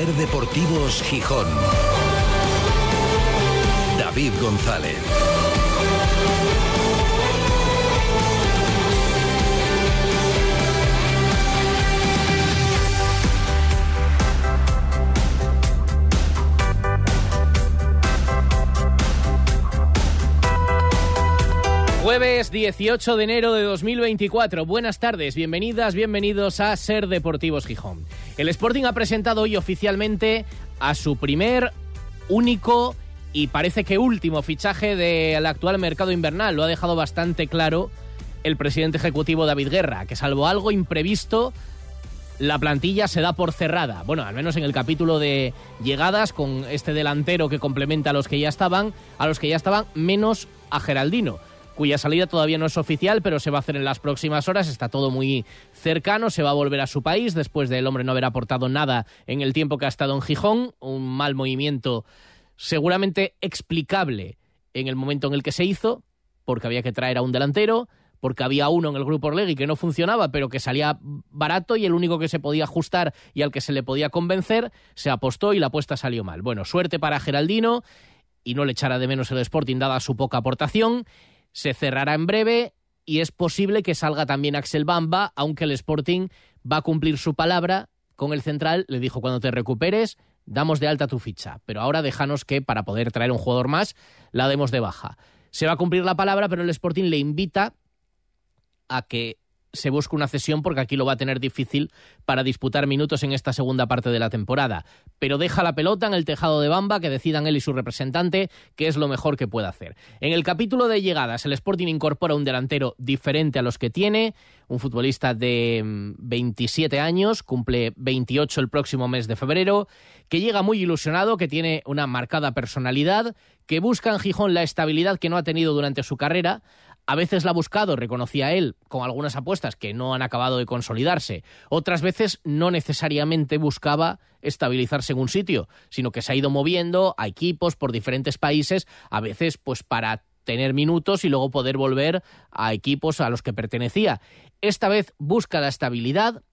Ser Deportivos Gijón. David González. Jueves 18 de enero de 2024. Buenas tardes, bienvenidas, bienvenidos a Ser Deportivos Gijón. El Sporting ha presentado hoy oficialmente a su primer, único y parece que último fichaje del actual mercado invernal. Lo ha dejado bastante claro el presidente ejecutivo David Guerra, que salvo algo imprevisto, la plantilla se da por cerrada. Bueno, al menos en el capítulo de llegadas, con este delantero que complementa a los que ya estaban, a los que ya estaban, menos a Geraldino cuya salida todavía no es oficial, pero se va a hacer en las próximas horas. Está todo muy cercano, se va a volver a su país después del hombre no haber aportado nada en el tiempo que ha estado en Gijón. Un mal movimiento seguramente explicable en el momento en el que se hizo, porque había que traer a un delantero, porque había uno en el grupo Orlegui que no funcionaba, pero que salía barato y el único que se podía ajustar y al que se le podía convencer, se apostó y la apuesta salió mal. Bueno, suerte para Geraldino y no le echará de menos el Sporting dada su poca aportación se cerrará en breve y es posible que salga también Axel Bamba, aunque el Sporting va a cumplir su palabra con el central. Le dijo, cuando te recuperes, damos de alta tu ficha, pero ahora déjanos que para poder traer un jugador más, la demos de baja. Se va a cumplir la palabra, pero el Sporting le invita a que se busca una cesión porque aquí lo va a tener difícil para disputar minutos en esta segunda parte de la temporada. Pero deja la pelota en el tejado de Bamba, que decidan él y su representante qué es lo mejor que puede hacer. En el capítulo de llegadas, el Sporting incorpora un delantero diferente a los que tiene, un futbolista de 27 mm, años, cumple 28 el próximo mes de febrero, que llega muy ilusionado, que tiene una marcada personalidad, que busca en Gijón la estabilidad que no ha tenido durante su carrera, a veces la ha buscado, reconocía él, con algunas apuestas que no han acabado de consolidarse. Otras veces no necesariamente buscaba estabilizarse en un sitio, sino que se ha ido moviendo a equipos por diferentes países, a veces pues para tener minutos y luego poder volver a equipos a los que pertenecía. Esta vez busca la estabilidad,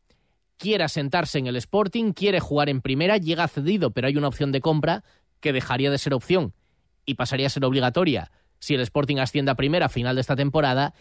quiere asentarse en el Sporting, quiere jugar en primera, llega cedido, pero hay una opción de compra que dejaría de ser opción y pasaría a ser obligatoria si el Sporting asciende a primera final de esta temporada.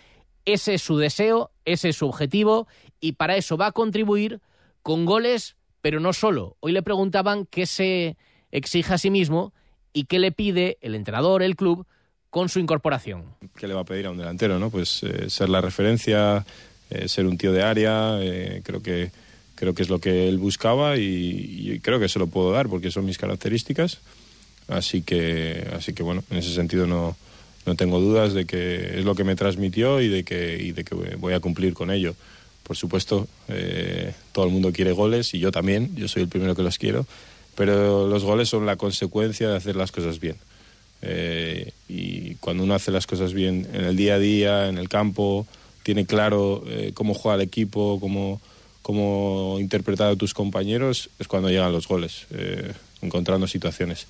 Ese es su deseo, ese es su objetivo y para eso va a contribuir con goles, pero no solo. Hoy le preguntaban qué se exige a sí mismo y qué le pide el entrenador, el club, con su incorporación. ¿Qué le va a pedir a un delantero? ¿no? Pues eh, ser la referencia, eh, ser un tío de área, eh, creo que creo que es lo que él buscaba y, y, creo que se lo puedo dar porque son mis características. Así que, así que bueno, en ese sentido no, no tengo dudas de que es lo que me transmitió y de que, y de que voy a cumplir con ello. Por supuesto, eh, todo el mundo quiere goles y yo también, yo soy el primero que los quiero, pero los goles son la consecuencia de hacer las cosas bien. Eh, y cuando uno hace las cosas bien en el día a día, en el campo, tiene claro eh, cómo juega el equipo, cómo, cómo interpretar a tus compañeros, es cuando llegan los goles, encontrando situaciones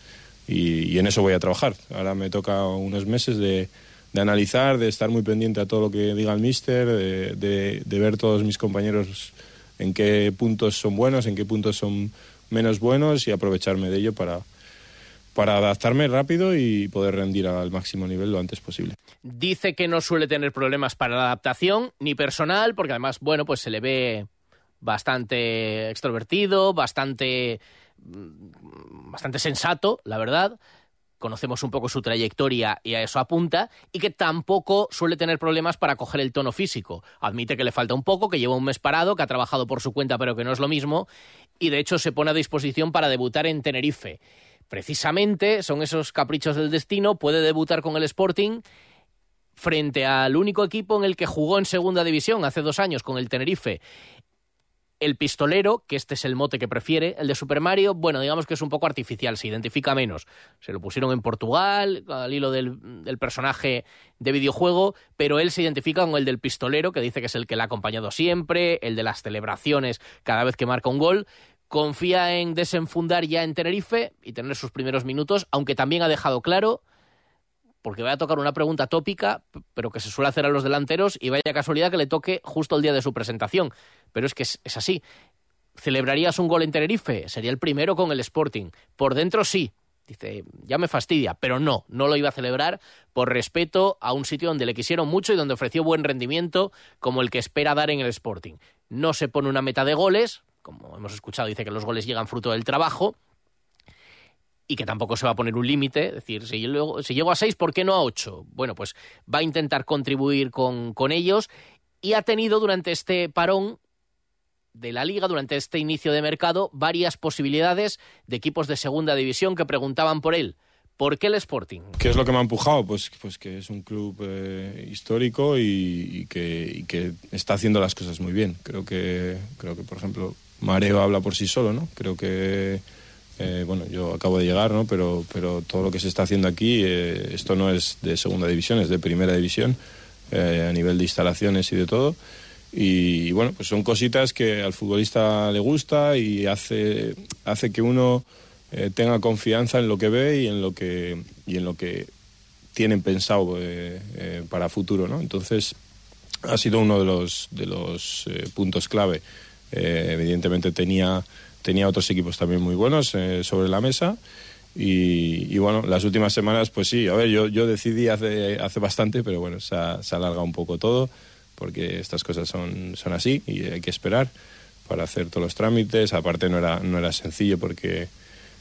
y, en eso voy a trabajar. Ahora me toca unos meses de, analizar, de estar muy pendiente a todo lo que diga el míster, de, ver todos mis compañeros en qué puntos son buenos, en qué puntos son menos buenos y aprovecharme de ello para, para adaptarme rápido y poder rendir al máximo nivel lo antes posible. Dice que no suele tener problemas para la adaptación, ni personal, porque además, bueno, pues se le ve bastante extrovertido, bastante bastante sensato, la verdad. Conocemos un poco su trayectoria y a eso apunta, y que tampoco suele tener problemas para coger el tono físico. Admite que le falta un poco, que lleva un mes parado, que ha trabajado por su cuenta, pero que no es lo mismo, y de hecho se pone a disposición para debutar en Tenerife. Precisamente son esos caprichos del destino, puede debutar con el Sporting frente al único equipo en el que jugó en segunda división hace dos años con el Tenerife el pistolero, que este es el mote que prefiere, el de Super Mario, bueno, digamos que es un poco artificial, se identifica menos. Se lo pusieron en Portugal, al hilo del, personaje de videojuego, pero él se identifica con el del pistolero, que dice que es el que le ha acompañado siempre, el de las celebraciones cada vez que marca un gol. Confía en desenfundar ya en Tenerife y tener sus primeros minutos, aunque también ha dejado claro porque voy a tocar una pregunta tópica, pero que se suele hacer a los delanteros y vaya casualidad que le toque justo el día de su presentación. Pero es que es, así. ¿Celebrarías un gol en Tenerife? Sería el primero con el Sporting. Por dentro sí. Dice, ya me fastidia, pero no, no lo iba a celebrar por respeto a un sitio donde le quisieron mucho y donde ofreció buen rendimiento como el que espera dar en el Sporting. No se pone una meta de goles, como hemos escuchado, dice que los goles llegan fruto del trabajo, y que tampoco se va a poner un límite, es decir, si, si, llego a seis, ¿por qué no a ocho? Bueno, pues va a intentar contribuir con, con ellos y ha tenido durante este parón de la liga durante este inicio de mercado varias posibilidades de equipos de segunda división que preguntaban por él. ¿Por qué el Sporting? ¿Qué es lo que me ha empujado? Pues, pues que es un club eh, histórico y, que, que, está haciendo las cosas muy bien. Creo que, creo que por ejemplo, Mareo habla por sí solo, ¿no? Creo que eh, bueno, yo acabo de llegar, ¿no? Pero, pero todo lo que se está haciendo aquí, eh, esto no es de segunda división, es de primera división, eh, a nivel de instalaciones y de todo. Y, bueno, pues son cositas que al futbolista le gusta y hace, hace que uno tenga confianza en lo que ve y en lo que, y en lo que tienen pensado para futuro, ¿no? Entonces, ha sido uno de los, de los puntos clave. Evidentemente tenía tenía otros equipos también muy buenos eh, sobre la mesa. Y, bueno, las últimas semanas, pues sí, a ver, yo, yo decidí hace, hace bastante, pero bueno, se ha, se alargado un poco todo, porque estas cosas son, son así y hay que esperar para hacer todos los trámites. Aparte no era, no era sencillo porque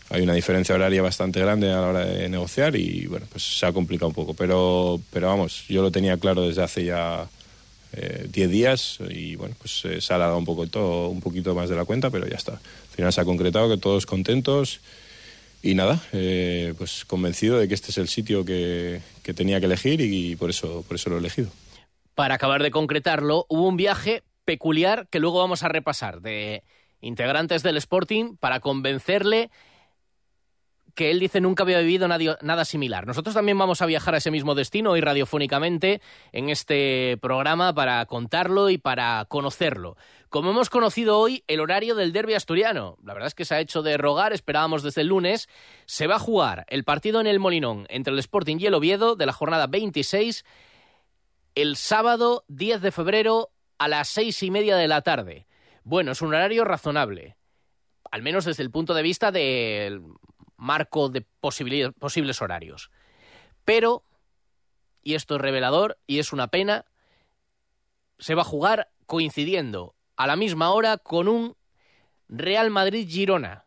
hay una diferencia horaria bastante grande a la hora de negociar y bueno, pues se ha complicado un poco. Pero, pero vamos, yo lo tenía claro desde hace ya 10 eh, días y bueno, pues eh, se ha alargado un poco todo, un poquito más de la cuenta, pero ya está final se ha concretado, que todos contentos y nada, eh, pues convencido de que este es el sitio que, tenía que elegir y, por, eso, por eso lo he elegido. Para acabar de concretarlo, hubo un viaje peculiar que luego vamos a repasar de integrantes del Sporting para convencerle que él dice nunca había vivido nada similar. Nosotros también vamos a viajar a ese mismo destino y radiofónicamente en este programa para contarlo y para conocerlo. Como hemos conocido hoy, el horario del derby asturiano. La verdad es que se ha hecho de rogar, esperábamos desde el lunes. Se va a jugar el partido en el Molinón entre el Sporting y el Oviedo de la jornada 26 el sábado 10 de febrero a las seis y media de la tarde. Bueno, es un horario razonable, al menos desde el punto de vista del marco de posibles horarios. Pero, y esto es revelador y es una pena, se va a jugar coincidiendo a la misma hora con un Real Madrid-Girona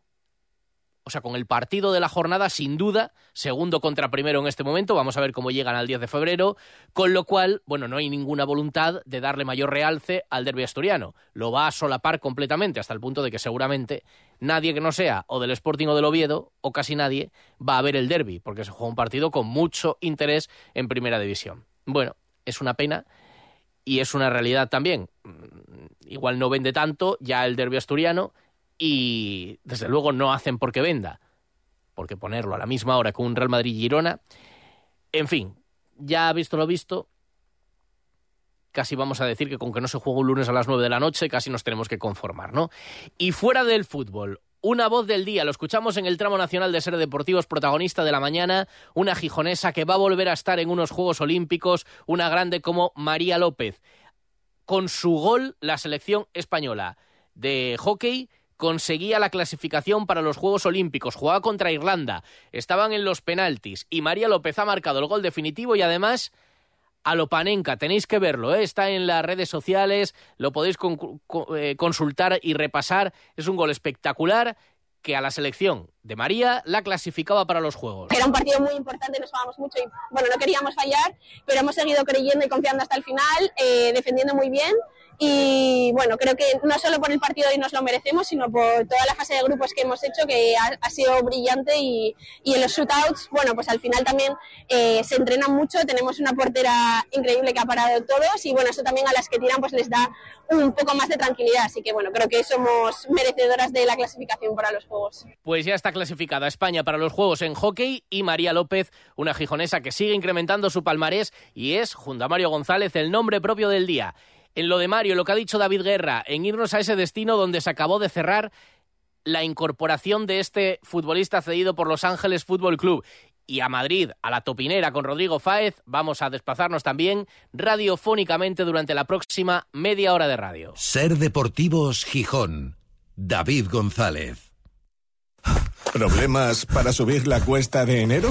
o sea, con el partido de la jornada, sin duda, segundo contra primero en este momento, vamos a ver cómo llegan al 10 de febrero, con lo cual, bueno, no hay ninguna voluntad de darle mayor realce al derbi asturiano. Lo va a solapar completamente, hasta el punto de que seguramente nadie que no sea o del Sporting o del Oviedo, o casi nadie, va a ver el derby, porque se juega un partido con mucho interés en primera división. Bueno, es una pena y es una realidad también. Mm, igual no vende tanto ya el derbi asturiano, y desde luego no hacen porque venda, porque ponerlo a la misma hora que un Real Madrid-Girona. En fin, ya visto lo visto, casi vamos a decir que con que no se juega un lunes a las 9 de la noche, casi nos tenemos que conformar, ¿no? Y fuera del fútbol, una voz del día, lo escuchamos en el tramo nacional de Ser Deportivos, protagonista de la mañana, una gijonesa que va a volver a estar en unos Juegos Olímpicos, una grande como María López. Con su gol, la selección española de hockey conseguía la clasificación para los Juegos Olímpicos, jugaba contra Irlanda, estaban en los penaltis. Y María López ha marcado el gol definitivo y además a Lopanenka, tenéis que verlo, ¿eh? está en las redes sociales, lo podéis eh, consultar y repasar, es un gol espectacular que a la selección de María la clasificaba para los Juegos. Era un partido muy importante, nos jugamos mucho y bueno, no queríamos fallar, pero hemos seguido creyendo y confiando hasta el final, eh, defendiendo muy bien y bueno, creo que no solo por el partido hoy nos lo merecemos, sino por toda la fase de grupos que hemos hecho, que ha, sido brillante. Y, y, en los shootouts, bueno, pues al final también eh, se entrenan mucho. Tenemos una portera increíble que ha parado todos. Y bueno, eso también a las que tiran, pues les da un poco más de tranquilidad. Así que bueno, creo que somos merecedoras de la clasificación para los Juegos. Pues ya está clasificada España para los Juegos en hockey y María López, una gijonesa que sigue incrementando su palmarés y es, junto a Mario González, el nombre propio del día en lo de Mario, lo que ha dicho David Guerra, en irnos a ese destino donde se acabó de cerrar la incorporación de este futbolista cedido por Los Ángeles Fútbol Club. Y a Madrid, a la topinera con Rodrigo Fáez, vamos a desplazarnos también radiofónicamente durante la próxima media hora de radio. Ser Deportivos Gijón. David González. ¿Problemas para subir la cuesta de enero?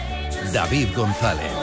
David González.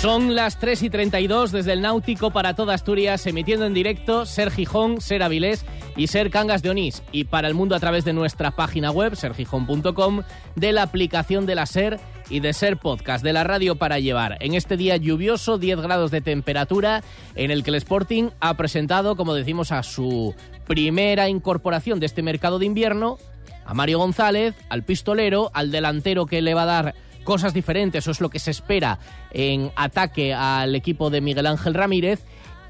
Son las 3 y 32 desde el Náutico para toda Asturias, emitiendo en directo Ser Gijón, Ser Avilés y Ser Cangas de Onís. Y para el mundo a través de nuestra página web, sergijón.com, de la aplicación de la Ser y de Ser Podcast, de la radio para llevar. En este día lluvioso, 10 grados de temperatura, en el que el Sporting ha presentado, como decimos, a su primera incorporación de este mercado de invierno, a Mario González, al pistolero, al delantero que le va a dar cosas diferentes, eso es lo que se espera en ataque al equipo de Miguel Ángel Ramírez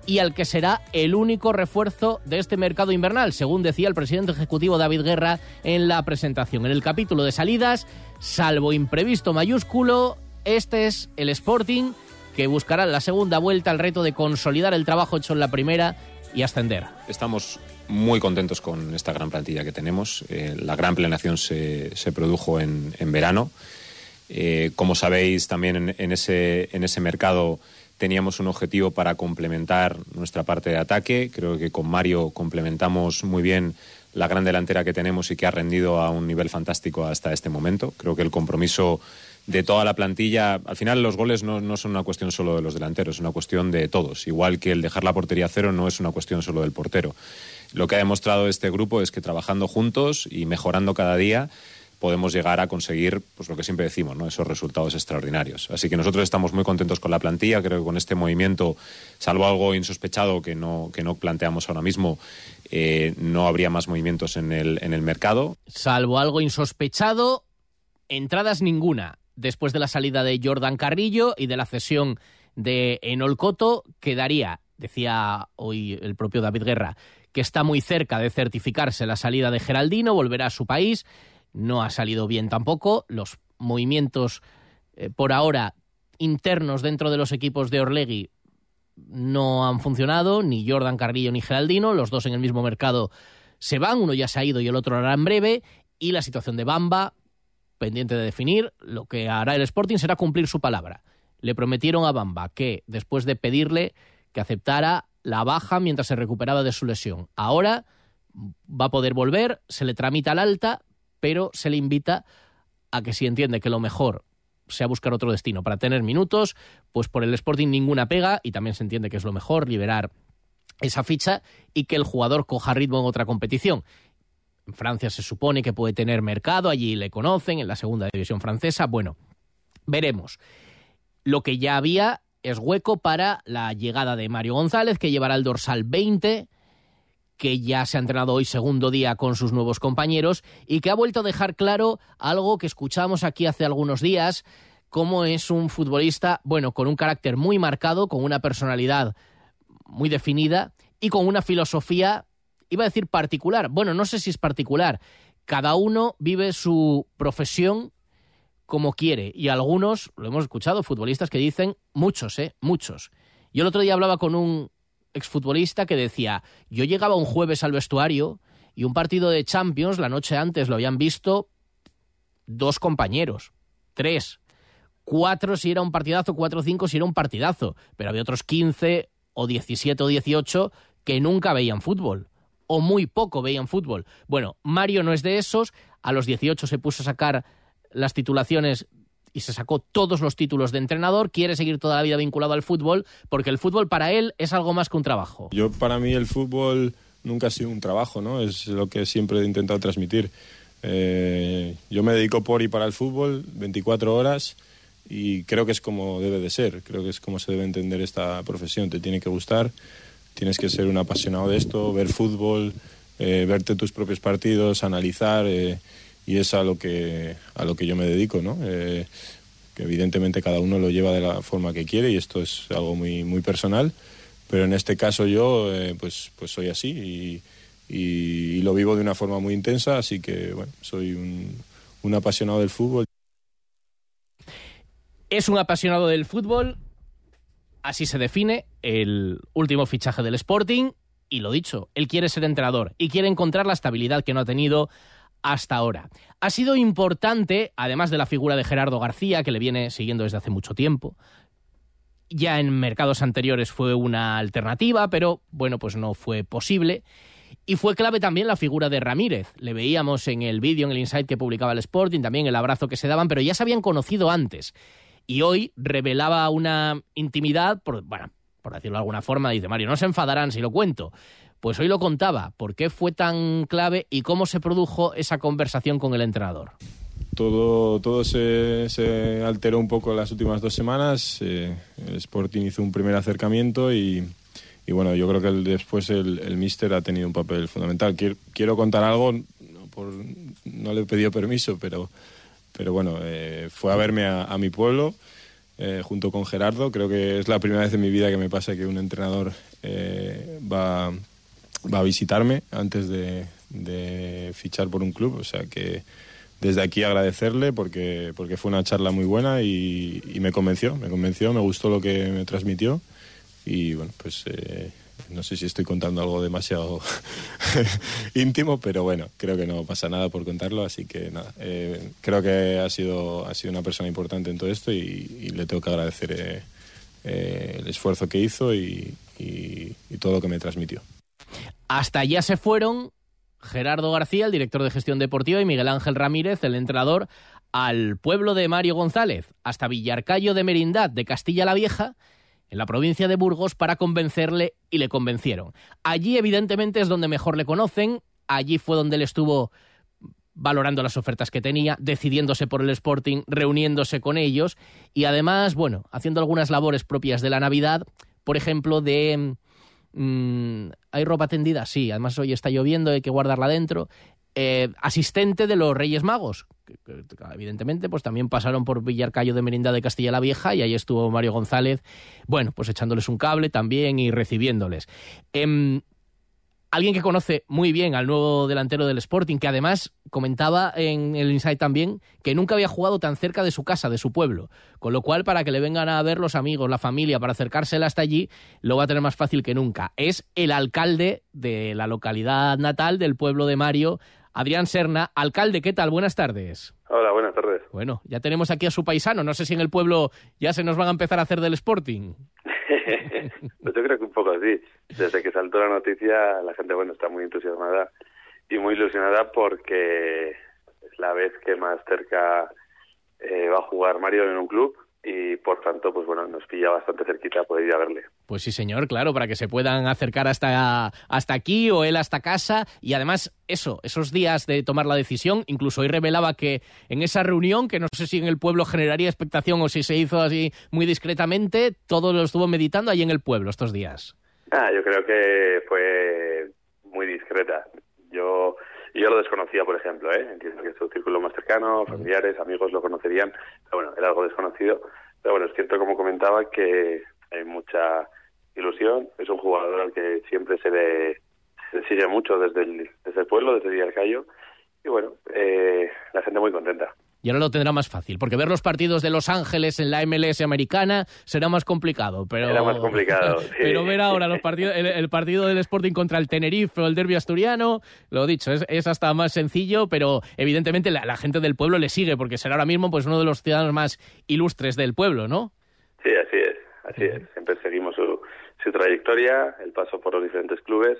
y al que será el único refuerzo de este mercado invernal, según decía el presidente ejecutivo David Guerra en la presentación. En el capítulo de salidas, salvo imprevisto mayúsculo, este es el Sporting que buscará en la segunda vuelta el reto de consolidar el trabajo hecho en la primera y ascender. Estamos muy contentos con esta gran plantilla que tenemos. Eh, la gran planeación se, se produjo en, en verano. Eh, como sabéis, también en, ese, en ese mercado teníamos un objetivo para complementar nuestra parte de ataque. Creo que con Mario complementamos muy bien la gran delantera que tenemos y que ha rendido a un nivel fantástico hasta este momento. Creo que el compromiso de toda la plantilla, al final los goles no, no, son una cuestión solo de los delanteros, es una cuestión de todos. Igual que el dejar la portería cero no es una cuestión solo del portero. Lo que ha demostrado este grupo es que trabajando juntos y mejorando cada día, podemos llegar a conseguir pues lo que siempre decimos, ¿no? esos resultados extraordinarios. Así que nosotros estamos muy contentos con la plantilla, creo que con este movimiento, salvo algo insospechado que no, que no planteamos ahora mismo, eh, no habría más movimientos en el, en el mercado. Salvo algo insospechado, entradas ninguna. Después de la salida de Jordan Carrillo y de la cesión de Enol Coto, quedaría, decía hoy el propio David Guerra, que está muy cerca de certificarse la salida de Geraldino, volverá a su país no ha salido bien tampoco. Los movimientos eh, por ahora internos dentro de los equipos de Orlegui no han funcionado, ni Jordan Carrillo ni Geraldino, los dos en el mismo mercado se van, uno ya se ha ido y el otro hará en breve, y la situación de Bamba, pendiente de definir, lo que hará el Sporting será cumplir su palabra. Le prometieron a Bamba que, después de pedirle que aceptara la baja mientras se recuperaba de su lesión, ahora va a poder volver, se le tramita al alta, pero se le invita a que si entiende que lo mejor sea buscar otro destino para tener minutos, pues por el Sporting ninguna pega y también se entiende que es lo mejor liberar esa ficha y que el jugador coja ritmo en otra competición. En Francia se supone que puede tener mercado, allí le conocen, en la segunda división francesa, bueno, veremos. Lo que ya había es hueco para la llegada de Mario González, que llevará el dorsal 20, que ya se ha entrenado hoy segundo día con sus nuevos compañeros y que ha vuelto a dejar claro algo que escuchamos aquí hace algunos días, cómo es un futbolista, bueno, con un carácter muy marcado, con una personalidad muy definida y con una filosofía, iba a decir particular, bueno, no sé si es particular, cada uno vive su profesión como quiere y algunos, lo hemos escuchado, futbolistas que dicen, muchos, ¿eh? Muchos. Yo el otro día hablaba con un exfutbolista que decía, yo llegaba un jueves al vestuario y un partido de Champions la noche antes lo habían visto dos compañeros, tres, cuatro si era un partidazo, cuatro o cinco si era un partidazo, pero había otros quince o diecisiete o dieciocho que nunca veían fútbol o muy poco veían fútbol. Bueno, Mario no es de esos, a los 18 se puso a sacar las titulaciones y se sacó todos los títulos de entrenador, quiere seguir toda la vida vinculado al fútbol, porque el fútbol para él es algo más que un trabajo. Yo para mí el fútbol nunca ha sido un trabajo, ¿no? Es lo que siempre he intentado transmitir. Eh, yo me dedico por y para el fútbol 24 horas y creo que es como debe de ser, creo que es como se debe entender esta profesión, te tiene que gustar, tienes que ser un apasionado de esto, ver fútbol, eh, verte tus propios partidos, analizar. Eh, y es a lo que, a lo que yo me dedico, ¿no? Eh, que evidentemente cada uno lo lleva de la forma que quiere y esto es algo muy, muy personal, pero en este caso yo eh, pues, pues soy así y, lo vivo de una forma muy intensa, así que bueno, soy un apasionado del fútbol. Es un apasionado del fútbol, así se define el último fichaje del Sporting y lo dicho, él quiere ser entrenador y quiere encontrar la estabilidad que no ha tenido hasta ahora. Ha sido importante, además de la figura de Gerardo García, que le viene siguiendo desde hace mucho tiempo. Ya en mercados anteriores fue una alternativa, pero bueno, pues no fue posible. Y fue clave también la figura de Ramírez. Le veíamos en el vídeo, en el insight que publicaba el Sporting, también el abrazo que se daban, pero ya se habían conocido antes. Y hoy revelaba una intimidad, por, bueno, por decirlo de alguna forma, dice Mario, no se enfadarán si lo cuento, pues hoy lo contaba, por qué fue tan clave y cómo se produjo esa conversación con el entrenador. Todo, todo se, alteró un poco las últimas dos semanas. Eh, el Sporting hizo un primer acercamiento y, bueno, yo creo que después el, el míster ha tenido un papel fundamental. Quiero, quiero contar algo, no, por, no le he pedido permiso, pero, pero bueno, eh, fue a verme a, a mi pueblo eh, junto con Gerardo. Creo que es la primera vez en mi vida que me pasa que un entrenador eh, va va a visitarme antes de, fichar por un club. O sea que desde aquí agradecerle porque, porque fue una charla muy buena y, me convenció, me convenció, me gustó lo que me transmitió y bueno, pues eh, no sé si estoy contando algo demasiado íntimo, pero bueno, creo que no pasa nada por contarlo, así que nada, eh, creo que ha sido, ha sido una persona importante en todo esto y, le tengo que agradecer eh, eh el esfuerzo que hizo y todo lo que me transmitió. Hasta allá se fueron Gerardo García, el director de gestión deportiva, y Miguel Ángel Ramírez, el entrenador, al pueblo de Mario González, hasta Villarcayo de Merindad, de Castilla la Vieja, en la provincia de Burgos, para convencerle y le convencieron. Allí, evidentemente, es donde mejor le conocen, allí fue donde él estuvo valorando las ofertas que tenía, decidiéndose por el Sporting, reuniéndose con ellos y además, bueno, haciendo algunas labores propias de la Navidad, por ejemplo, de Mm, ¿Hay ropa tendida? Sí, además hoy está lloviendo, hay que guardarla dentro. Eh, asistente de los Reyes Magos. Que, evidentemente, pues también pasaron por Villarcayo de Merinda de Castilla la Vieja y ahí estuvo Mario González, bueno, pues echándoles un cable también y recibiéndoles. Eh, alguien que conoce muy bien al nuevo delantero del Sporting, que además comentaba en el Insight también que nunca había jugado tan cerca de su casa, de su pueblo. Con lo cual, para que le vengan a ver los amigos, la familia, para acercársela hasta allí, lo va a tener más fácil que nunca. Es el alcalde de la localidad natal del pueblo de Mario, Adrián Serna. Alcalde, ¿qué tal? Buenas tardes. Hola, buenas tardes. Bueno, ya tenemos aquí a su paisano. No sé si en el pueblo ya se nos van a empezar a hacer del Sporting. yo creo que un poco así. Desde que saltó la noticia, la gente bueno está muy entusiasmada y muy ilusionada porque es la vez que más cerca eh, va a jugar Mario en un club y por tanto, pues bueno, nos pilla bastante cerquita poder ir a verle. Pues sí, señor, claro, para que se puedan acercar hasta, hasta aquí o él hasta casa. Y además, eso, esos días de tomar la decisión, incluso hoy revelaba que en esa reunión, que no sé si en el pueblo generaría expectación o si se hizo así muy discretamente, todo lo estuvo meditando ahí en el pueblo estos días. Ah, yo creo que fue muy discreta. Yo yo lo desconocía, por ejemplo, ¿eh? entiendo que su círculo más cercano, familiares, amigos lo conocerían, pero bueno, era algo desconocido. Pero bueno, es cierto, como comentaba, que hay mucha ilusión. Es un jugador al que siempre se le, se sigue mucho desde el, desde el pueblo, desde Villarcayo. Y bueno, eh, la gente muy contenta y ahora lo tendrá más fácil, porque ver los partidos de Los Ángeles en la MLS americana será más complicado. Pero, Era más complicado, Pero ver ahora los partidos, el, partido del Sporting contra el Tenerife o el Derby asturiano, lo dicho, es, hasta más sencillo, pero evidentemente la, gente del pueblo le sigue, porque será ahora mismo pues uno de los ciudadanos más ilustres del pueblo, ¿no? Sí, así es, así es. Siempre seguimos su, su trayectoria, el paso por los diferentes clubes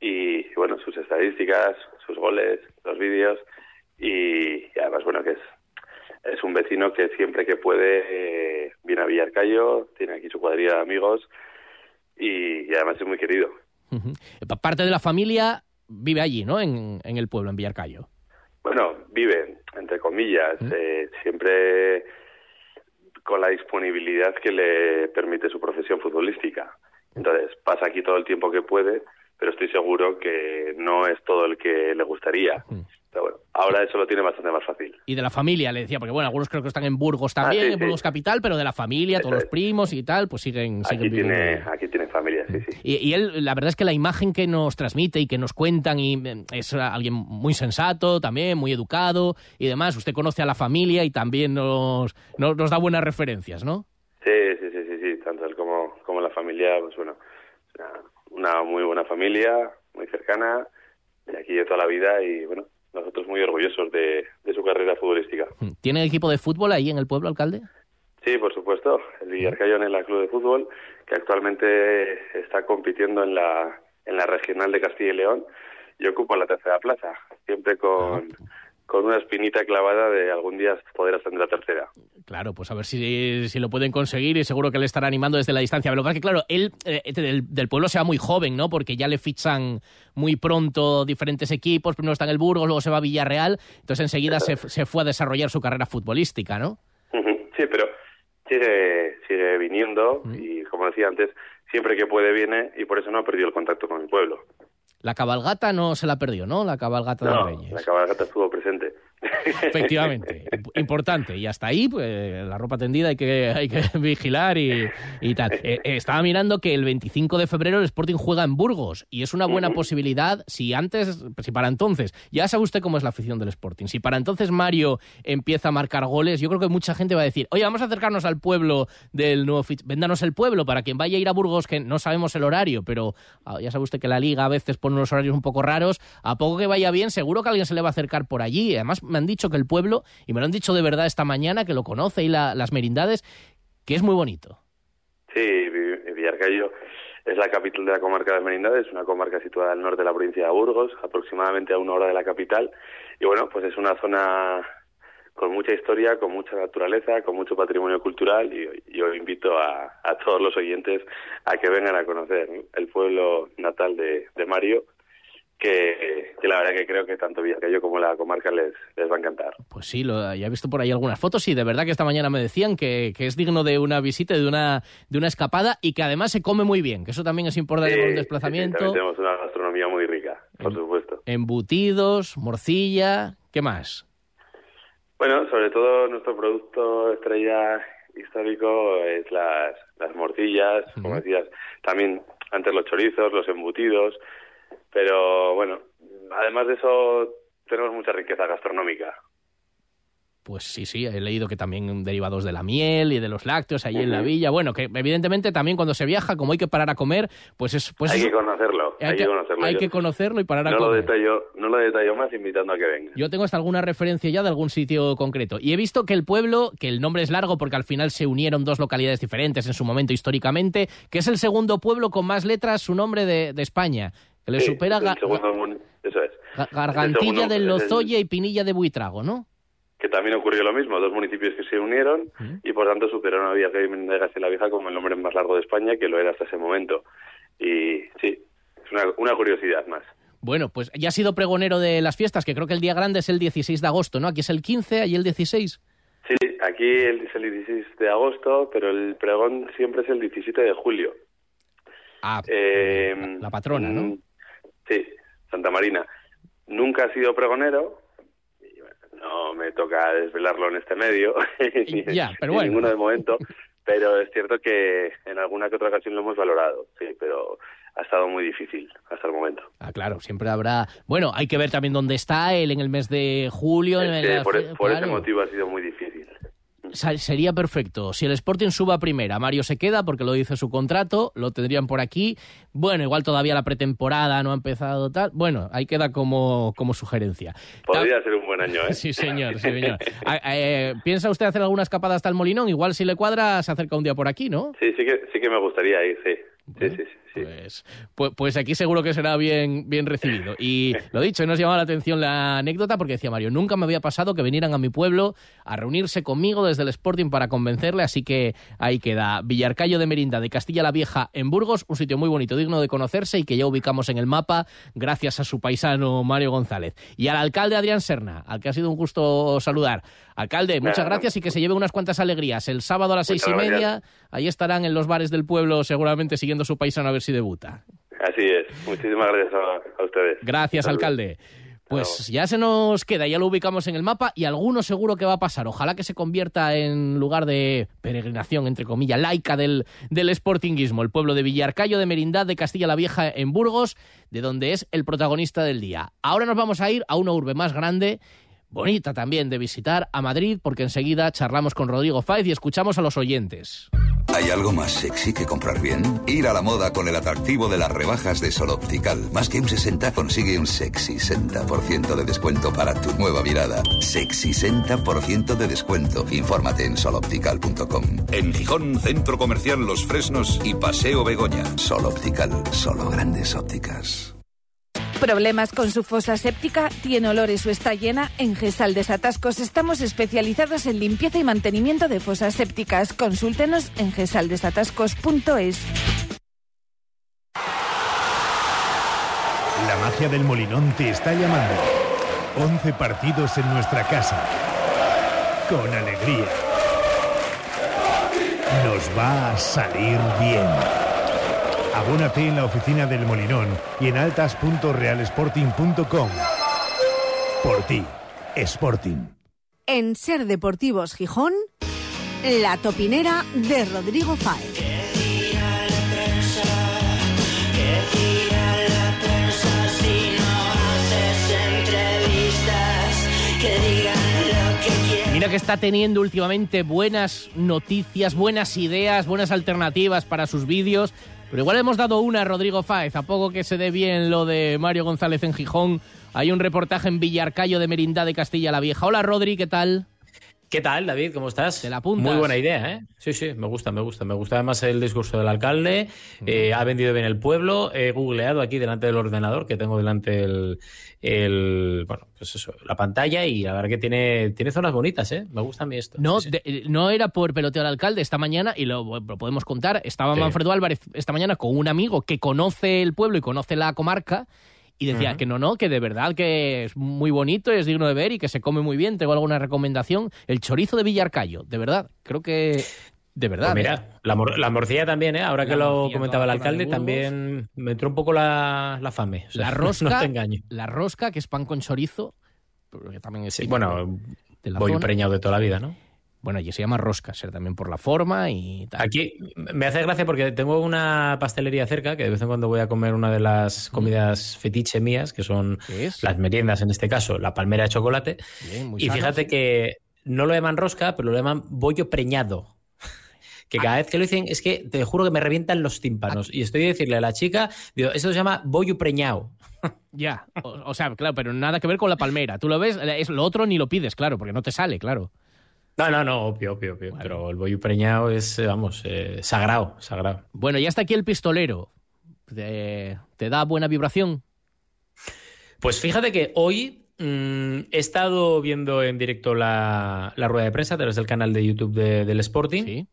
y, bueno, sus estadísticas, sus goles, los vídeos y, además, bueno, que es, es un vecino que siempre que puede eh, viene a Villarcayo, tiene aquí su cuadrilla de amigos y, además es muy querido. Parte de la familia vive allí, ¿no? En, en el pueblo, en Villarcayo. Bueno, vive, entre comillas, eh, siempre con la disponibilidad que le permite su profesión futbolística. Entonces, pasa aquí todo el tiempo que puede, pero estoy seguro que no es todo el que le gustaría. Pero bueno, ahora eso lo tiene bastante más fácil. Y de la familia, le decía, porque bueno, algunos creo que están en Burgos también, ah, en Burgos Capital, pero de la familia, todos los primos y tal, pues siguen, aquí Tiene, aquí tiene familia, sí, sí. Y, él, la verdad es que la imagen que nos transmite y que nos cuentan, y eh, es alguien muy sensato también, muy educado y demás. Usted conoce a la familia y también nos, nos, da buenas referencias, ¿no? Sí, sí, sí, sí, sí, tanto él como, como la familia, pues bueno, una muy buena familia, muy cercana, de aquí de toda la vida y bueno, nosotros muy orgullosos de, su carrera futbolística. ¿Tiene equipo de fútbol ahí en el pueblo, alcalde? Sí, por supuesto. El Villarcayón es la club de fútbol que actualmente está compitiendo en la, en la regional de Castilla y León y ocupa la tercera plaza, siempre con, con una espinita clavada de algún día poder ascender a tercera. Claro, pues a ver si, si, lo pueden conseguir y seguro que le estará animando desde la distancia. Pero lo que pasa es que, claro, él eh, del, pueblo sea muy joven, ¿no? Porque ya le fichan muy pronto diferentes equipos. Primero está en el Burgos, luego se va a Villarreal. Entonces enseguida se, se, fue a desarrollar su carrera futbolística, ¿no? Sí, pero sigue, sigue viniendo y, como decía antes, siempre que puede viene y por eso no ha perdido el contacto con el pueblo. La cabalgata no se la perdió, ¿no? La cabalgata de Reyes. La cabalgata estuvo presente. Efectivamente, importante. Y hasta ahí, pues la ropa tendida hay que, hay que vigilar y, tal. Eh, eh, estaba mirando que el 25 de febrero el Sporting juega en Burgos y es una buena posibilidad si antes, si para entonces, ya sabe usted cómo es la afición del Sporting, si para entonces Mario empieza a marcar goles, yo creo que mucha gente va a decir, oye, vamos a acercarnos al pueblo del nuevo véndanos el pueblo para quien vaya a ir a Burgos, que no sabemos el horario, pero ah, ya sabe usted que la liga a veces pone unos horarios un poco raros, a poco que vaya bien, seguro que alguien se le va a acercar por allí. Además, me han dicho que el pueblo, y me lo han dicho de verdad esta mañana, que lo conoce y las merindades, que es muy bonito. Sí, Villarcayo es la capital de la comarca de Merindades, una comarca situada al norte de la provincia de Burgos, aproximadamente a una hora de la capital. Y bueno, pues es una zona con mucha historia, con mucha naturaleza, con mucho patrimonio cultural y yo invito a, todos los oyentes a que vengan a conocer el pueblo natal de Mario que, la verdad que creo que tanto Villarcayo como la comarca les, les va a encantar. Pues sí, lo, ya he visto por ahí algunas fotos y de verdad que esta mañana me decían que, que es digno de una visita, de una, de una escapada y que además se come muy bien, que eso también es importante para un desplazamiento. Sí, tenemos una gastronomía muy rica, por supuesto. Embutidos, morcilla, ¿qué más? Bueno, sobre todo nuestro producto estrella histórico es las, las morcillas, como decías, también antes los chorizos, los embutidos, pero bueno, además de eso, tenemos mucha riqueza gastronómica. Pues sí, sí, he leído que también derivados de la miel y de los lácteos allí en la villa. Bueno, que evidentemente también cuando se viaja, como hay que parar a comer, pues es... Pues hay que conocerlo, hay, que, conocerlo. Hay que conocerlo y parar a comer. Lo detallo, no lo detallo más invitando a que venga. Yo tengo hasta alguna referencia ya de algún sitio concreto. Y he visto que el pueblo, que el nombre es largo porque al final se unieron dos localidades diferentes en su momento históricamente, que es el segundo pueblo con más letras su nombre de, de España. Que le supera eso es. Gargantilla de Lozoya y Pinilla de Buitrago, ¿no? que también ocurrió lo mismo, dos municipios que se unieron y por tanto superaron a de Castilla la Vieja como el nombre más largo de España, que lo era hasta ese momento. Y sí, es una, una curiosidad más. Bueno, pues ya ha sido pregonero de las fiestas, que creo que el día grande es el 16 de agosto, ¿no? Aquí es el 15, allí el 16. Sí, aquí es el 16 de agosto, pero el pregón siempre es el 17 de julio. Ah, Eh, la patrona, ¿no? Sí, Santa Marina. Nunca ha sido pregonero. y, bueno, no me toca desvelarlo en este medio. ni- Ya, pero bueno. ninguno de momento. Pero es cierto que en alguna que otra ocasión lo hemos valorado. Sí, pero ha estado muy difícil hasta el momento. Ah, claro, siempre habrá... Bueno, hay que ver también dónde está él en el mes de julio. Es que por, fe- por ese motivo ha sido muy difícil. Sería perfecto. Si el Sporting suba a primera, Mario se queda porque lo dice su contrato, lo tendrían por aquí. Bueno, igual todavía la pretemporada no ha empezado tal. Bueno, ahí queda como, como sugerencia. Podría ser un buen año, ¿eh? Sí, señor, sí, señor. Ah, eh, ¿Piensa usted hacer alguna escapada hasta el Molinón? Igual si le cuadra, se acerca un día por aquí, ¿no? Sí, sí que, sí que me gustaría ir, sí. Sí, sí, sí, Pues, pues, pues aquí seguro que será bien, bien recibido. Y lo dicho, nos llamaba la atención la anécdota porque decía Mario, nunca me había pasado que vinieran a mi pueblo a reunirse conmigo desde el Sporting para convencerle, así que ahí queda Villarcayo de Merinda de Castilla la Vieja en Burgos, un sitio muy bonito, digno de conocerse y que ya ubicamos en el mapa gracias a su paisano Mario González. Y al alcalde Adrián Serna, al que ha sido un gusto saludar. Alcalde, muchas Nada. gracias y que se lleve unas cuantas alegrías. El sábado a las seis y gracias. media, ahí estarán en los bares del pueblo seguramente siguiendo su paisano a ver si debuta. Así es. Muchísimas gracias a, a ustedes. Gracias, alcalde. Pues ya se nos queda, ya lo ubicamos en el mapa y alguno seguro que va a pasar. Ojalá que se convierta en lugar de peregrinación, entre comillas, laica del, del sportinguismo, el pueblo de Villarcayo de Merindad de Castilla la Vieja en Burgos, de donde es el protagonista del día. Ahora nos vamos a ir a una urbe más grande, bonita también de visitar, a Madrid, porque enseguida charlamos con Rodrigo Faiz y escuchamos a los oyentes. ¿Hay algo más sexy que comprar bien? Ir a la moda con el atractivo de las rebajas de Sol Optical. Más que un 60 consigue un sexy 60% de descuento para tu nueva mirada. Sexy 60% de descuento. Infórmate en soloptical.com. En Gijón, Centro Comercial Los Fresnos y Paseo Begoña. Sol Optical, solo grandes ópticas. ¿Problemas con su fosa séptica? ¿Tiene olores o está llena? En Gesal Desatascos estamos especializados en limpieza y mantenimiento de fosas sépticas. Consúltenos en gesaldesatascos.es. La magia del Molinón te está llamando. 11 partidos en nuestra casa. Con alegría. Nos va a salir bien. Abónate en la oficina del Molinón y en altas.realsporting.com. Por ti, Sporting. En Ser Deportivos Gijón, La Topinera de Rodrigo Fáez. Mira que está teniendo últimamente buenas noticias, buenas ideas, buenas alternativas para sus vídeos. Pero igual hemos dado una a Rodrigo Fáez. A poco que se dé bien lo de Mario González en Gijón. Hay un reportaje en Villarcayo de Merindad de Castilla la Vieja. Hola Rodri, ¿qué tal? ¿Qué tal, David? ¿Cómo estás? Te la apuntas. Muy buena idea, ¿eh? Sí, sí, me gusta, me gusta. Me gusta además el discurso del alcalde. Eh, ha vendido bien el pueblo. He googleado aquí delante del ordenador, que tengo delante el, el- bueno, pues eso, la pantalla y la verdad que tiene, tiene zonas bonitas, ¿eh? Me gusta a mí esto. No, de- no era por peloteo al alcalde esta mañana, y lo, lo podemos contar. Estaba Sí. Manfredo Álvarez esta mañana con un amigo que conoce el pueblo y conoce la comarca. Y decía que no, no, que de verdad que es muy bonito, es digno de ver y que se come muy bien. Tengo alguna recomendación. El chorizo de Villarcayo, de verdad. Creo que. De verdad. Pues mira, la, mor- la morcilla también, ¿eh? Ahora La que lo comentaba el alcalde, también me entró un poco la, la fame. O sea, La rosca. no te engaño. La rosca, que es pan con chorizo. que también es Sí, bueno, de la voy zona. preñado de toda la vida, ¿no? Bueno, y se llama rosca, será también por la forma y tal. Aquí me hace gracia porque tengo una pastelería cerca que de vez en cuando voy a comer una de las comidas fetiche mías, que son las meriendas en este caso, la palmera de chocolate. Bien, muy y fíjate sí. que no lo llaman rosca, pero lo llaman bollo preñado. Que Ah. cada vez que lo dicen es que te juro que me revientan los tímpanos. Y estoy a decirle a la chica, digo, esto se llama bollo preñado. Ya, o, o sea, claro, pero nada que ver con la palmera. Tú lo ves, es lo otro ni lo pides, claro, porque no te sale, claro. No, no, no, obvio, obvio, obvio. Pero el bollo preñado es, eh, vamos, eh, sagrado, sagrado. Bueno, ya está aquí el pistolero. ¿Te, te da buena vibración? Pues fíjate que hoy mm, he estado viendo en directo la, la, rueda de prensa a través del canal de YouTube de, del Sporting. Sí.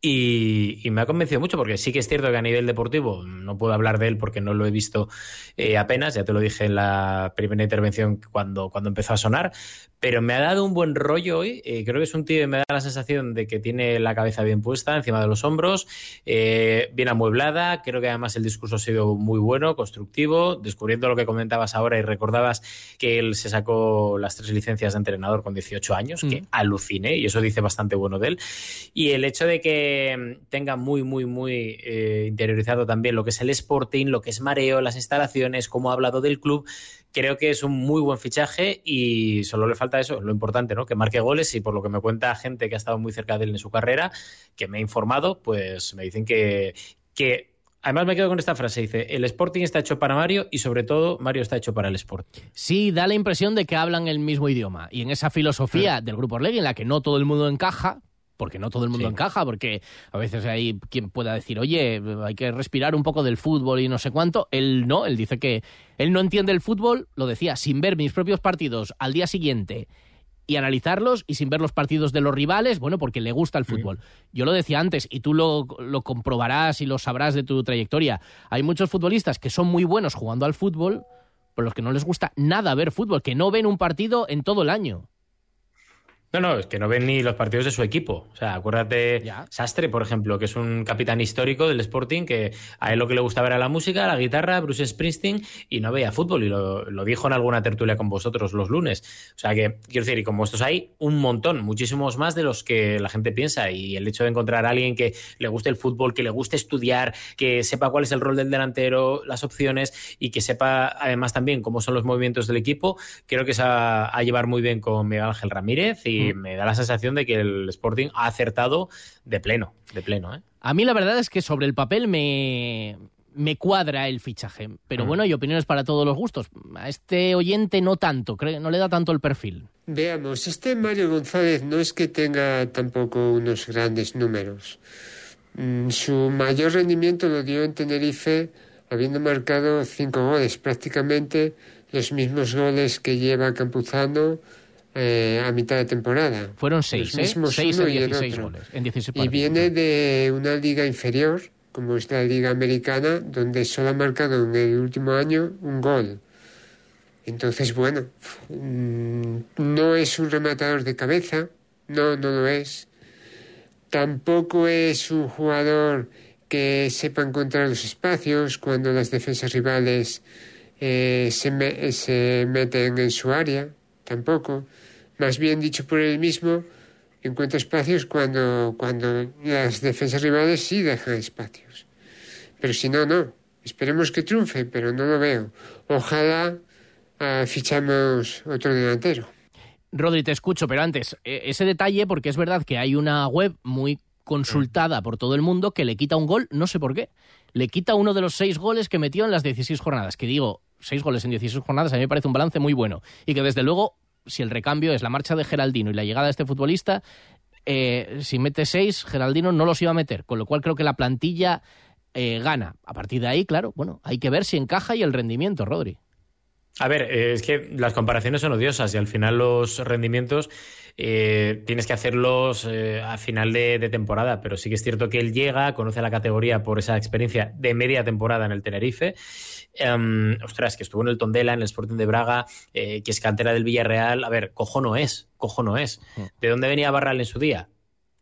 Y, y, me ha convencido mucho porque sí que es cierto que a nivel deportivo no puedo hablar de él porque no lo he visto eh, apenas, ya te lo dije en la primera intervención cuando, cuando empezó a sonar, pero me ha dado un buen rollo hoy. Eh, creo que es un tío que me da la sensación de que tiene la cabeza bien puesta encima de los hombros, eh, bien amueblada. Creo que además el discurso ha sido muy bueno, constructivo, descubriendo lo que comentabas ahora y recordabas que él se sacó las tres licencias de entrenador con 18 años, mm. que aluciné y eso dice bastante bueno de él. Y el hecho de que tenga muy, muy, muy eh, interiorizado también lo que es el Sporting, lo que es mareo, las instalaciones, cómo ha hablado del club, creo que es un muy buen fichaje y solo le falta eso, lo importante, ¿no? Que marque goles y por lo que me cuenta gente que ha estado muy cerca de él en su carrera, que me ha informado, pues me dicen que, que Además me quedo con esta frase, dice, el Sporting está hecho para Mario y sobre todo Mario está hecho para el Sporting. Sí, da la impresión de que hablan el mismo idioma y en esa filosofía del Grupo Orlegui en la que no todo el mundo encaja, porque no todo el mundo sí. encaja, porque a veces hay quien pueda decir, oye, hay que respirar un poco del fútbol y no sé cuánto. Él no, él dice que él no entiende el fútbol, lo decía, sin ver mis propios partidos al día siguiente y analizarlos y sin ver los partidos de los rivales, bueno, porque le gusta el fútbol. Yo lo decía antes y tú lo, lo, comprobarás y lo sabrás de tu trayectoria. Hay muchos futbolistas que son muy buenos jugando al fútbol, pero los que no les gusta nada ver fútbol, que no ven un partido en todo el año. No, no, es que no ven ni los partidos de su equipo. O sea, acuérdate, ya. Sastre, por ejemplo, que es un capitán histórico del Sporting, que a él lo que le gustaba era la música, la guitarra, Bruce Springsteen, y no veía fútbol. Y lo, lo, dijo en alguna tertulia con vosotros los lunes. O sea, que, quiero decir, y como estos hay un montón, muchísimos más de los que la gente piensa. Y el hecho de encontrar a alguien que le guste el fútbol, que le guste estudiar, que sepa cuál es el rol del delantero, las opciones, y que sepa además también cómo son los movimientos del equipo, creo que se va a llevar muy bien con Miguel Ángel Ramírez. Y y me da la sensación de que el Sporting ha acertado de pleno, de pleno. ¿eh? A mí la verdad es que sobre el papel me, me cuadra el fichaje, pero mm. bueno, hay opiniones para todos los gustos. A este oyente no tanto, no le da tanto el perfil. Veamos, este Mario González no es que tenga tampoco unos grandes números. Mm, su mayor rendimiento lo dio en Tenerife, habiendo marcado cinco goles, prácticamente los mismos goles que lleva Campuzano eh, a mitad de temporada. Fueron seis, ¿eh? seis en 16 goles. En 16 y viene de una liga inferior, como es la liga americana, donde solo ha marcado en el último año un gol. Entonces, bueno, mm, no es un rematador de cabeza, no, no lo es. Tampoco es un jugador que sepa encontrar los espacios cuando las defensas rivales eh, se, me, se meten en su área, tampoco más bien dicho por él mismo, encuentra espacios cuando, cuando las defensas rivales sí dejan espacios. Pero si no, no. Esperemos que triunfe, pero no lo veo. Ojalá uh, fichamos otro delantero. Rodri, te escucho, pero antes, e, ese detalle, porque es verdad que hay una web muy consultada por todo el mundo que le quita un gol, no sé por qué. Le quita uno de los seis goles que metió en las 16 jornadas. Que digo, seis goles en 16 jornadas a mí me parece un balance muy bueno. Y que desde luego si el recambio es la marcha de Geraldino y la llegada de este futbolista, eh, si mete seis, Geraldino no los iba a meter, con lo cual creo que la plantilla eh, gana. A partir de ahí, claro, bueno, hay que ver si encaja y el rendimiento, Rodri. A ver, eh, es que las comparaciones son odiosas y al final los rendimientos eh, tienes que hacerlos eh, a final de, de, temporada, pero sí que es cierto que él llega, conoce la categoría por esa experiencia de media temporada en el Tenerife. Um, ostras, que estuvo en el Tondela, en el Sporting de Braga, eh, que es cantera del Villarreal. A ver, cojo no es, cojo no es. ¿De dónde venía Barral en su día?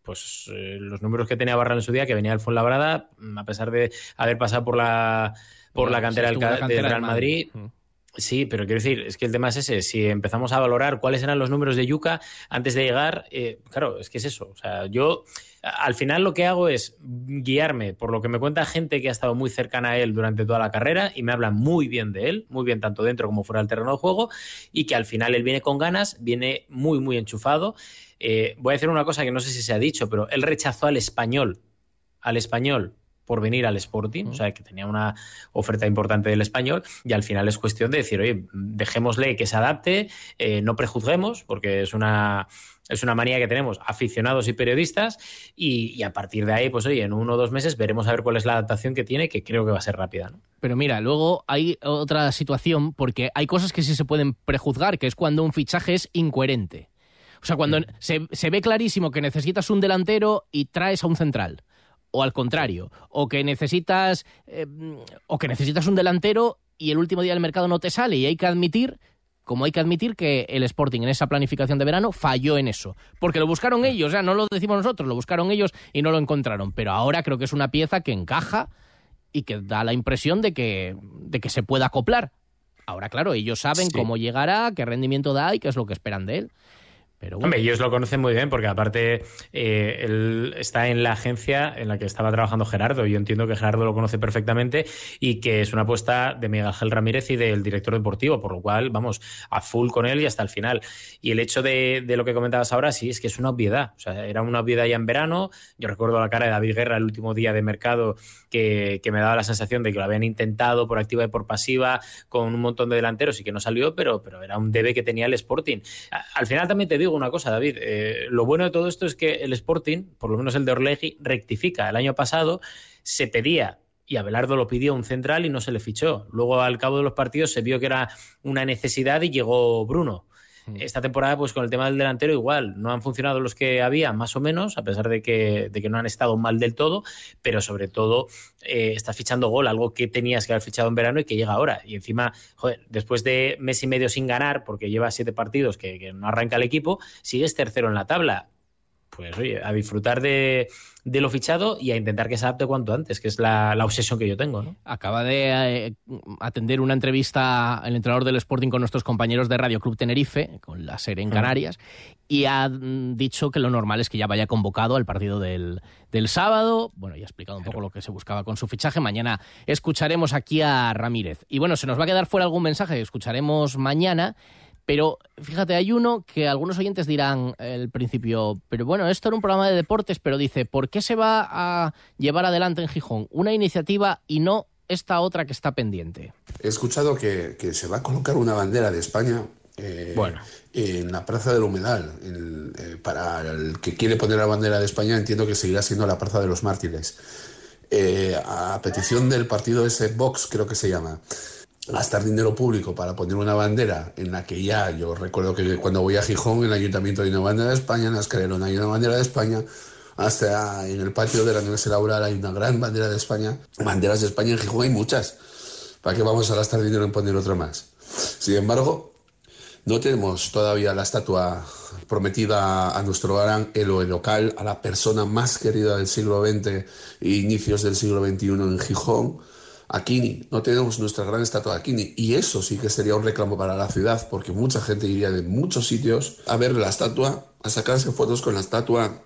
Pues los números que tenía Barral en su día, que venía del Fuenlabrada, a pesar de haber pasado por la, por la cantera, del, cantera del Real Madrid. Madrid. Sí, pero quiero decir, es que el tema es ese. Si empezamos a valorar cuáles eran los números de Yuca antes de llegar, eh, claro, es que es eso. O sea, yo al final lo que hago es guiarme por lo que me cuenta gente que ha estado muy cercana a él durante toda la carrera y me habla muy bien de él, muy bien tanto dentro como fuera del terreno de juego, y que al final él viene con ganas, viene muy, muy enchufado. Eh, voy a decir una cosa que no sé si se ha dicho, pero él rechazó al español, al español por venir al Sporting, o sea, que tenía una oferta importante del español, y al final es cuestión de decir, oye, dejémosle que se adapte, eh, no prejuzguemos, porque es una es una manía que tenemos aficionados y periodistas y, a partir de ahí, pues oye, en uno o dos meses veremos a ver cuál es la adaptación que tiene, que creo que va a ser rápida. ¿no? Pero mira, luego hay otra situación porque hay cosas que sí se pueden prejuzgar, que es cuando un fichaje es incoherente. O sea, cuando mm. se, ve clarísimo que necesitas un delantero y traes a un central o al contrario, o que necesitas eh, o que necesitas un delantero y el último día del mercado no te sale y hay que admitir como hay que admitir que el Sporting en esa planificación de verano falló en eso. Porque lo buscaron ellos, o sea, no lo decimos nosotros, lo buscaron ellos y no lo encontraron. Pero ahora creo que es una pieza que encaja y que da la impresión de que, de que se puede acoplar. Ahora, claro, ellos saben cómo llegará, qué rendimiento da y qué es lo que esperan de él. Pero Hombre, ellos lo conocen muy bien porque aparte eh, él está en la agencia en la que estaba trabajando Gerardo. Yo entiendo que Gerardo lo conoce perfectamente y que es una apuesta de Miguel Ángel Ramírez y del director deportivo, por lo cual vamos a full con él y hasta el final. Y el hecho de, lo que comentabas ahora, sí, es que es una obviedad. O sea, era una obviedad ya en verano. Yo recuerdo la cara de David Guerra el último día de mercado que, me daba la sensación de que lo habían intentado por activa y por pasiva con un montón de delanteros y que no salió, pero, pero era un debe que tenía el Sporting. Al final también te digo una cosa, David. Eh, lo bueno de todo esto es que el Sporting, por lo menos el de Orlegi, rectifica. El año pasado se pedía y Abelardo lo pidió un central y no se le fichó. Luego, al cabo de los partidos, se vio que era una necesidad y llegó Bruno. Esta temporada, pues con el tema del delantero, igual, no han funcionado los que había, más o menos, a pesar de que, de que no han estado mal del todo, pero sobre todo eh, estás fichando gol, algo que tenías que haber fichado en verano y que llega ahora. Y encima, joder, después de mes y medio sin ganar, porque lleva siete partidos que, que no arranca el equipo, sigues tercero en la tabla. Pues oye, a disfrutar de, de lo fichado y a intentar que se adapte cuanto antes, que es la, obsesión que yo tengo. ¿no? Acaba de eh, atender una entrevista el entrenador del Sporting con nuestros compañeros de Radio Club Tenerife, con la serie en mm. Canarias, y ha dicho que lo normal es que ya vaya convocado al partido del, del sábado. Bueno, ya ha explicado un poco lo que se buscaba con su fichaje. Mañana escucharemos aquí a Ramírez. Y bueno, se nos va a quedar fuera algún mensaje que escucharemos mañana. Pero fíjate, hay uno que algunos oyentes dirán el principio, pero bueno, esto era un programa de deportes, pero dice, ¿por qué se va a llevar adelante en Gijón una iniciativa y no esta otra que está pendiente? He escuchado que, se va a colocar una bandera de España eh, bueno. en la Plaza del Humedal. Eh, para el que quiere poner la bandera de España, entiendo que seguirá siendo la Plaza de los Mártires. Eh, a petición del partido ese Vox, creo que se llama gastar dinero público para poner una bandera en la que ya, yo recuerdo que cuando voy a Gijón, en el ayuntamiento hay una bandera de España, en la escalera hay una bandera de España, hasta en el patio de la Universidad Laboral hay una gran bandera de España. Banderas de España en Gijón hay muchas. ¿Para qué vamos a gastar dinero en poner otra más? Sin embargo, no tenemos todavía la estatua prometida a nuestro gran héroe local, a la persona más querida del siglo XX e inicios del siglo XXI en Gijón Aquini, no tenemos nuestra gran estatua de Aquini. Y eso sí que sería un reclamo para la ciudad, porque mucha gente iría de muchos sitios a ver la estatua, a sacarse fotos con la estatua.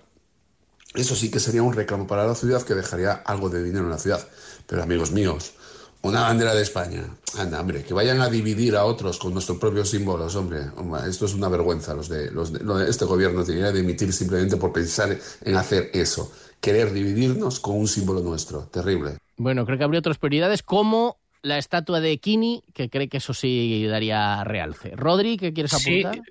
Eso sí que sería un reclamo para la ciudad que dejaría algo de dinero en la ciudad. Pero amigos míos, una bandera de España. Anda, hombre, que vayan a dividir a otros con nuestros propios símbolos, hombre. esto es una vergüenza. Los de, los de, este gobierno debería dimitir simplemente por pensar en hacer eso. Querer dividirnos con un símbolo nuestro. Terrible. Bueno, creo que habría otras prioridades como la estatua de Kini, que cree que eso sí daría realce. Rodri, ¿qué quieres apuntar?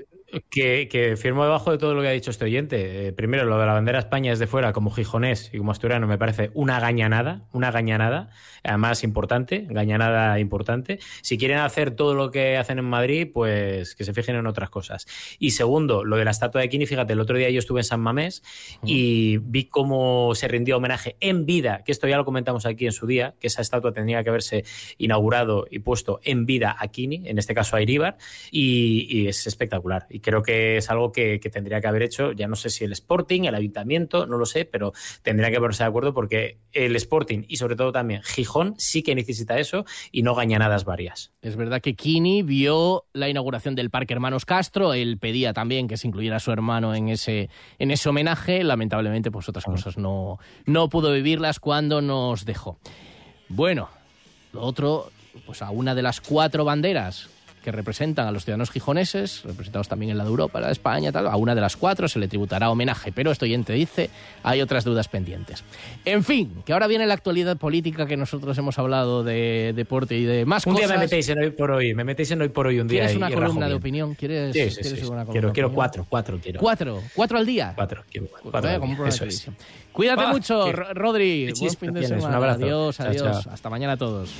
Que, firmo debajo de todo lo que ha dicho este oyente. Eh, primero, lo de la bandera España es de fuera, como gijonés y como asturiano, me parece una gañanada, una gañanada, además importante, gañanada importante. Si quieren hacer todo lo que hacen en Madrid, pues que se fijen en otras cosas. Y segundo, lo de la estatua de Kini, fíjate, el otro día yo estuve en San Mamés y vi cómo se rindió homenaje en vida, que esto ya lo comentamos aquí en su día, que esa estatua tendría que haberse inaugurado y puesto en vida a Kini, en este caso a Iríbar, y es espectacular creo que es algo que, tendría que haber hecho, ya no sé si el Sporting, el Ayuntamiento, no lo sé, pero tendría que ponerse de acuerdo porque el Sporting y sobre todo también Gijón sí que necesita eso y no gañanadas varias. Es verdad que Kini vio la inauguración del Parque Hermanos Castro, él pedía también que se incluyera a su hermano en ese, en ese homenaje, lamentablemente pues otras cosas no, no pudo vivirlas cuando nos dejó. Bueno, lo otro, pues a una de las cuatro banderas que representan a los ciudadanos gijoneses, representados también en la de Europa, la de España, tal, a una de las cuatro se le tributará homenaje, pero esto oyente dice, hay otras dudas pendientes. En fin, que ahora viene la actualidad política que nosotros hemos hablado de deporte y de más un cosas. día me metéis en hoy por hoy, me metéis en hoy por hoy un día. ¿Quieres una y columna de opinión? ¿Quieres, Sí, sí, quieres sí, una Quiero, quiero cuatro, cuatro quiero. ¿Cuatro? ¿Cuatro al día? Cuatro, quiero cuatro, al un día, eso es. Cuídate Ah, mucho, Rodri. Buen fin de tienes, un semana. abrazo. Adiós, Chao, adiós. chao. Hasta mañana a todos.